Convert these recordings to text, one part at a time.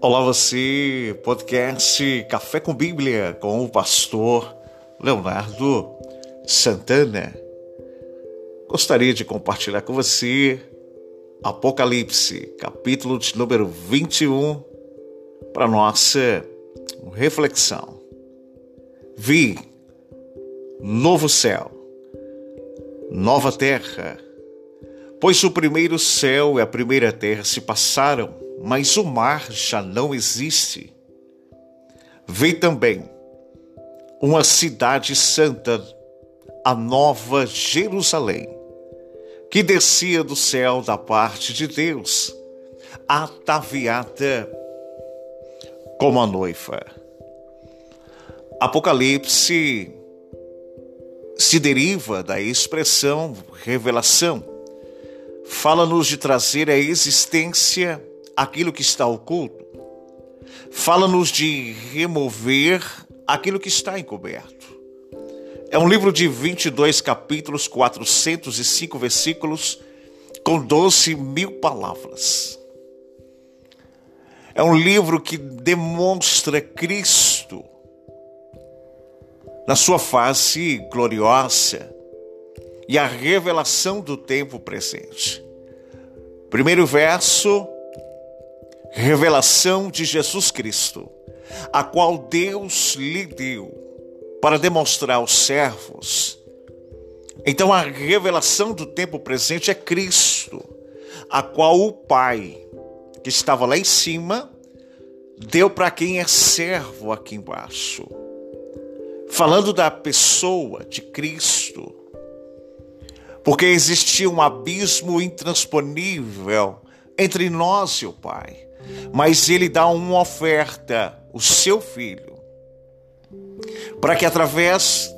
Olá você, podcast Café com Bíblia com o pastor Leonardo Santana. Gostaria de compartilhar com você Apocalipse, capítulo de número 21, para nossa reflexão. Vi novo céu, nova terra, pois o primeiro céu e a primeira terra se passaram mas o mar já não existe. Veio também uma cidade santa, a Nova Jerusalém, que descia do céu da parte de Deus, ataviada como a noiva. Apocalipse se deriva da expressão revelação. Fala-nos de trazer a existência aquilo que está oculto. Fala-nos de remover aquilo que está encoberto. É um livro de 22 capítulos, 405 versículos, com 12 mil palavras. É um livro que demonstra Cristo na sua face gloriosa e a revelação do tempo presente. Primeiro verso revelação de Jesus Cristo, a qual Deus lhe deu para demonstrar aos servos. Então, a revelação do tempo presente é Cristo, a qual o Pai, que estava lá em cima, deu para quem é servo aqui embaixo. Falando da pessoa de Cristo, porque existia um abismo intransponível entre nós e o Pai mas ele dá uma oferta, o seu filho, para que através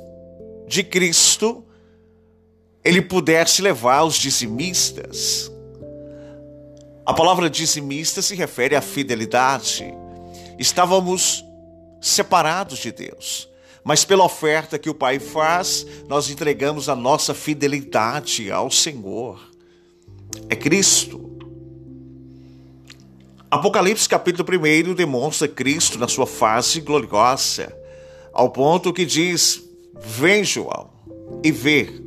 de Cristo ele pudesse levar os dizimistas. A palavra dizimista se refere à fidelidade. Estávamos separados de Deus, mas pela oferta que o Pai faz, nós entregamos a nossa fidelidade ao Senhor. É Cristo. Apocalipse capítulo 1 demonstra Cristo na sua face gloriosa, ao ponto que diz: Vem, João, e vê,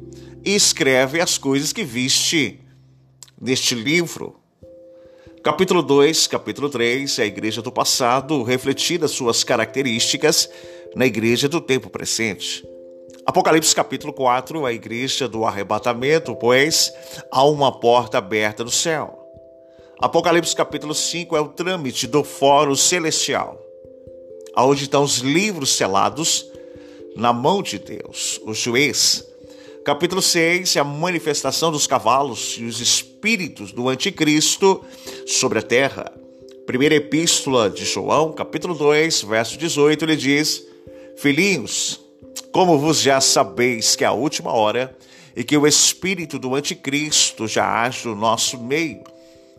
e escreve as coisas que viste neste livro. Capítulo 2, capítulo 3, a igreja do passado refletida suas características na igreja do tempo presente. Apocalipse capítulo 4, a igreja do arrebatamento, pois há uma porta aberta no céu. Apocalipse capítulo 5 é o trâmite do fórum celestial, onde estão os livros selados na mão de Deus, o juiz. Capítulo 6 é a manifestação dos cavalos e os espíritos do anticristo sobre a terra. Primeira epístola de João, capítulo 2, verso 18, ele diz: Filhinhos, como vos já sabeis que é a última hora e que o espírito do anticristo já age no nosso meio,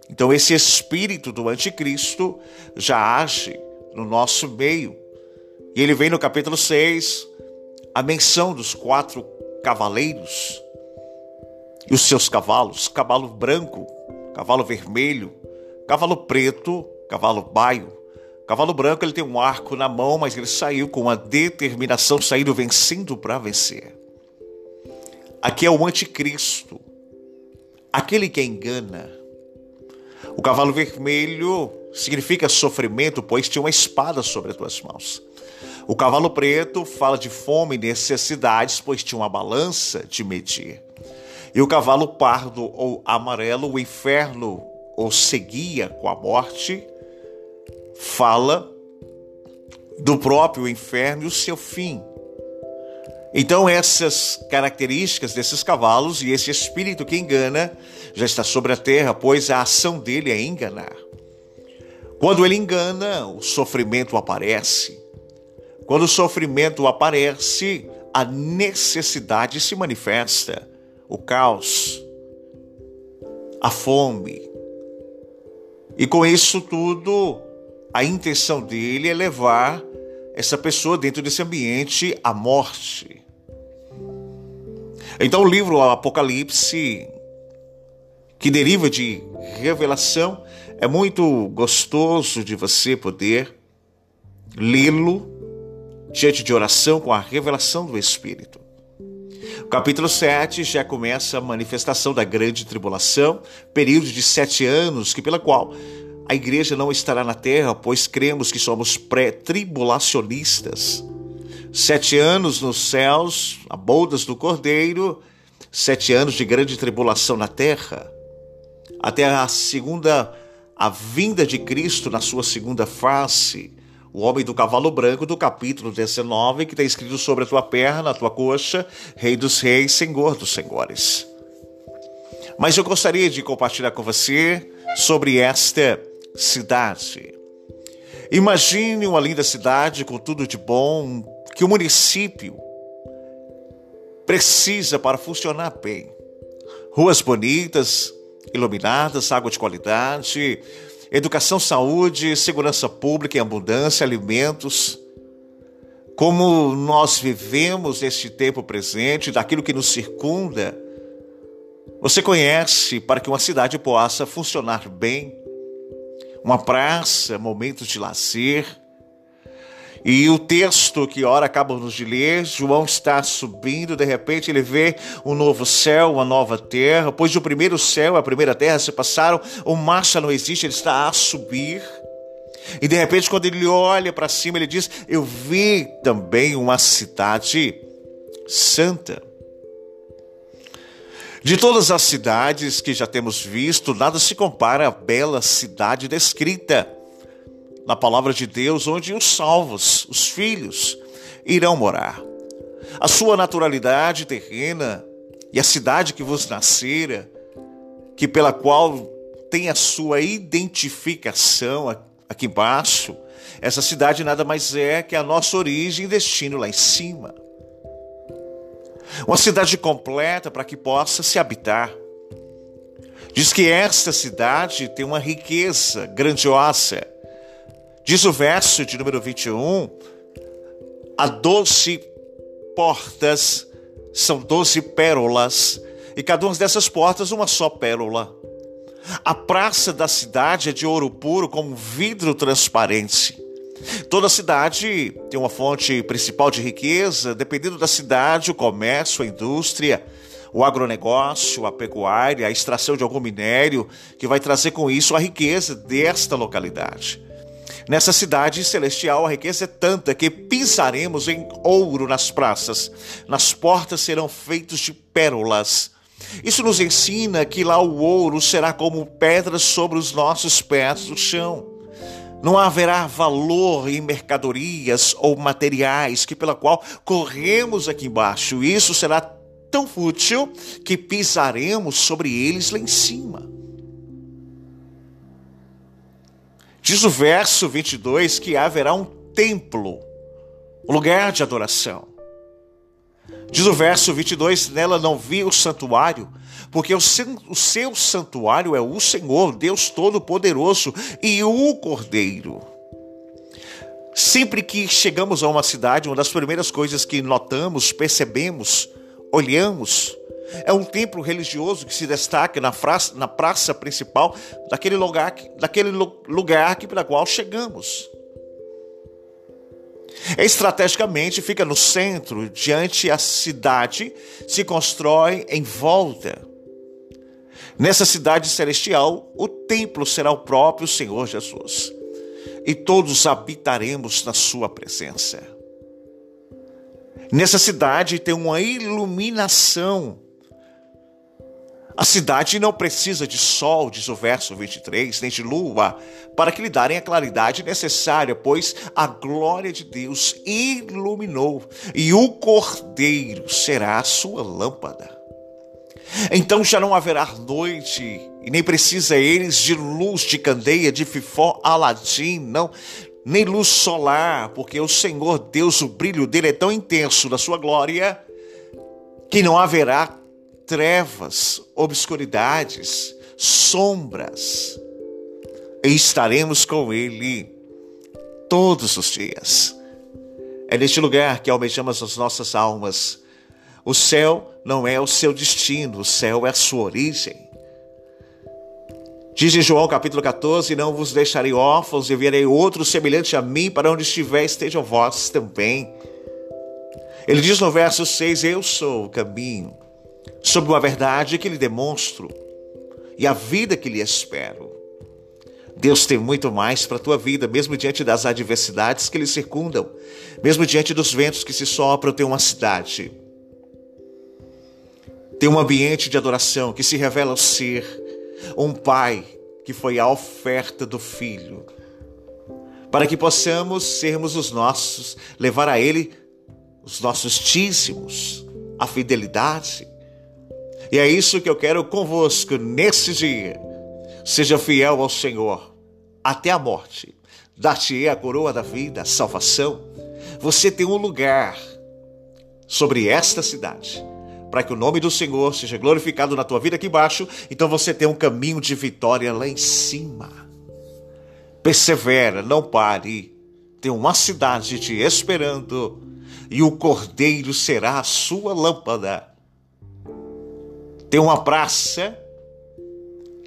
então, esse espírito do anticristo já age no nosso meio. E ele vem no capítulo 6, a menção dos quatro cavaleiros e os seus cavalos: cavalo branco, cavalo vermelho, cavalo preto, cavalo baio. Cavalo branco ele tem um arco na mão, mas ele saiu com uma determinação, saindo vencendo para vencer. Aqui é o anticristo, aquele que engana, o cavalo vermelho significa sofrimento, pois tinha uma espada sobre as tuas mãos. O cavalo preto fala de fome e necessidades, pois tinha uma balança de medir. E o cavalo pardo ou amarelo, o inferno ou seguia com a morte, fala do próprio inferno e o seu fim. Então, essas características desses cavalos e esse espírito que engana já está sobre a terra, pois a ação dele é enganar. Quando ele engana, o sofrimento aparece. Quando o sofrimento aparece, a necessidade se manifesta, o caos, a fome. E com isso tudo, a intenção dele é levar essa pessoa dentro desse ambiente à morte. Então, o livro Apocalipse, que deriva de revelação, é muito gostoso de você poder lê-lo diante de oração com a revelação do Espírito. O capítulo 7 já começa a manifestação da grande tribulação, período de sete anos, que pela qual a igreja não estará na terra, pois cremos que somos pré-tribulacionistas. Sete anos nos céus, a bodas do Cordeiro, sete anos de grande tribulação na terra, até a segunda, a vinda de Cristo na sua segunda face, o homem do cavalo branco do capítulo 19, que está escrito sobre a tua perna, a tua coxa, Rei dos Reis, Senhor dos Senhores. Mas eu gostaria de compartilhar com você sobre esta cidade. Imagine uma linda cidade com tudo de bom que o município precisa para funcionar bem. Ruas bonitas, iluminadas, água de qualidade, educação, saúde, segurança pública em abundância, alimentos. Como nós vivemos neste tempo presente, daquilo que nos circunda, você conhece para que uma cidade possa funcionar bem, uma praça, momentos de lazer, e o texto que ora acabamos de ler, João está subindo, de repente ele vê um novo céu, uma nova terra, pois o primeiro céu e a primeira terra se passaram, o mar já não existe, ele está a subir. E de repente, quando ele olha para cima, ele diz: Eu vi também uma cidade santa. De todas as cidades que já temos visto, nada se compara à bela cidade descrita na palavra de Deus, onde os salvos, os filhos, irão morar. A sua naturalidade terrena e a cidade que vos nascera, que pela qual tem a sua identificação aqui embaixo, essa cidade nada mais é que a nossa origem e destino lá em cima. Uma cidade completa para que possa se habitar. Diz que esta cidade tem uma riqueza grandiosa Diz o verso de número 21, há doze portas, são doze pérolas, e cada uma dessas portas uma só pérola. A praça da cidade é de ouro puro, como vidro transparente. Toda cidade tem uma fonte principal de riqueza, dependendo da cidade, o comércio, a indústria, o agronegócio, a pecuária, a extração de algum minério, que vai trazer com isso a riqueza desta localidade. Nessa cidade celestial, a riqueza é tanta que pisaremos em ouro nas praças, nas portas serão feitos de pérolas. Isso nos ensina que lá o ouro será como pedras sobre os nossos pés no chão. Não haverá valor em mercadorias ou materiais que pela qual corremos aqui embaixo. Isso será tão fútil que pisaremos sobre eles lá em cima. Diz o verso 22 que haverá um templo, um lugar de adoração. Diz o verso 22: Nela não vi o santuário, porque o seu, o seu santuário é o Senhor, Deus Todo-Poderoso e o Cordeiro. Sempre que chegamos a uma cidade, uma das primeiras coisas que notamos, percebemos, olhamos, é um templo religioso que se destaca na praça, na praça principal daquele lugar, daquele lugar que, para qual chegamos. Estrategicamente fica no centro, diante a cidade se constrói em volta. Nessa cidade celestial, o templo será o próprio Senhor Jesus, e todos habitaremos na sua presença. Nessa cidade tem uma iluminação a cidade não precisa de sol, diz o verso 23, nem de lua, para que lhe darem a claridade necessária, pois a glória de Deus iluminou, e o cordeiro será a sua lâmpada. Então já não haverá noite, e nem precisa eles de luz de candeia, de fifó, aladim, não, nem luz solar, porque o Senhor Deus, o brilho dele é tão intenso da sua glória, que não haverá trevas, obscuridades, sombras, e estaremos com Ele todos os dias. É neste lugar que almejamos as nossas almas. O céu não é o seu destino, o céu é a sua origem. Diz em João capítulo 14: Não vos deixarei órfãos, enviarei outro semelhante a mim, para onde estiver estejam vós também. Ele diz no verso 6: Eu sou o caminho, sobre uma verdade que lhe demonstro, e a vida que lhe espero. Deus tem muito mais para a tua vida, mesmo diante das adversidades que lhe circundam, mesmo diante dos ventos que se sopram, tem uma cidade, tem um ambiente de adoração que se revela ser um pai que foi a oferta do filho, para que possamos sermos os nossos, levar a ele os nossos dízimos, a fidelidade. E é isso que eu quero convosco nesse dia. Seja fiel ao Senhor até a morte. Dar-te-ei a coroa da vida, a salvação. Você tem um lugar sobre esta cidade para que o nome do Senhor seja glorificado na tua vida aqui embaixo, então você tem um caminho de vitória lá em cima. Persevera, não pare. Tem uma cidade te esperando e o cordeiro será a sua lâmpada. Tem uma praça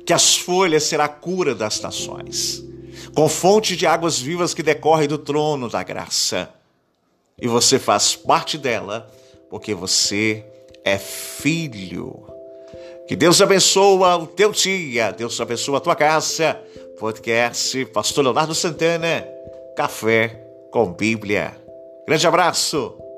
que as folhas será a cura das nações, com fonte de águas vivas que decorre do trono da graça. E você faz parte dela porque você é filho. Que Deus abençoe o teu dia, Deus abençoe a tua casa. Podcast Pastor Leonardo Santana, Café com Bíblia. Grande abraço.